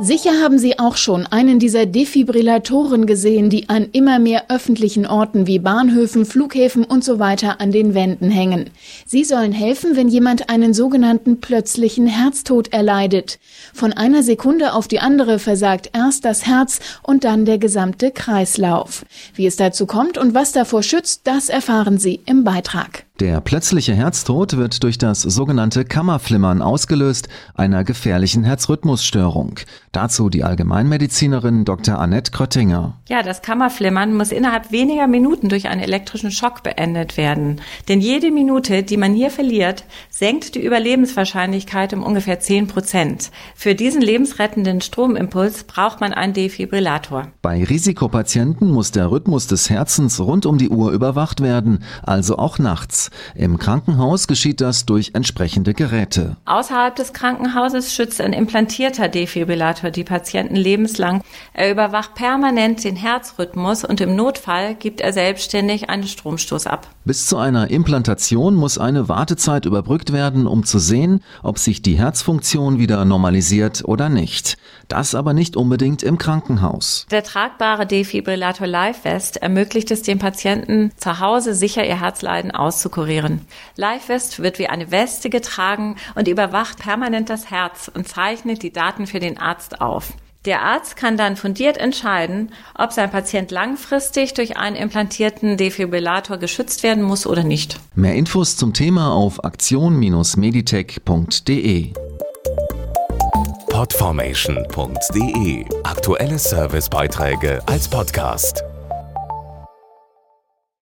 Sicher haben Sie auch schon einen dieser Defibrillatoren gesehen, die an immer mehr öffentlichen Orten wie Bahnhöfen, Flughäfen und so weiter an den Wänden hängen. Sie sollen helfen, wenn jemand einen sogenannten plötzlichen Herztod erleidet. Von einer Sekunde auf die andere versagt erst das Herz und dann der gesamte Kreislauf. Wie es dazu kommt und was davor schützt, das erfahren Sie im Beitrag. Der plötzliche Herztod wird durch das sogenannte Kammerflimmern ausgelöst, einer gefährlichen Herzrhythmusstörung. Dazu die Allgemeinmedizinerin Dr. Annette Kröttinger. Ja, das Kammerflimmern muss innerhalb weniger Minuten durch einen elektrischen Schock beendet werden. Denn jede Minute, die man hier verliert, senkt die Überlebenswahrscheinlichkeit um ungefähr 10 Prozent. Für diesen lebensrettenden Stromimpuls braucht man einen Defibrillator. Bei Risikopatienten muss der Rhythmus des Herzens rund um die Uhr überwacht werden, also auch nachts. Im Krankenhaus geschieht das durch entsprechende Geräte. Außerhalb des Krankenhauses schützt ein implantierter Defibrillator die Patienten lebenslang. Er überwacht permanent den Herzrhythmus und im Notfall gibt er selbstständig einen Stromstoß ab. Bis zu einer Implantation muss eine Wartezeit überbrückt werden, um zu sehen, ob sich die Herzfunktion wieder normalisiert oder nicht. Das aber nicht unbedingt im Krankenhaus. Der tragbare Defibrillator LiveVest ermöglicht es dem Patienten zu Hause sicher ihr Herzleiden auszukurieren auszukurieren. LiveVest wird wie eine Weste getragen und überwacht permanent das Herz und zeichnet die Daten für den Arzt auf. Der Arzt kann dann fundiert entscheiden, ob sein Patient langfristig durch einen implantierten Defibrillator geschützt werden muss oder nicht. Mehr Infos zum Thema auf aktion-meditech.de. Podformation.de Aktuelle Servicebeiträge als Podcast.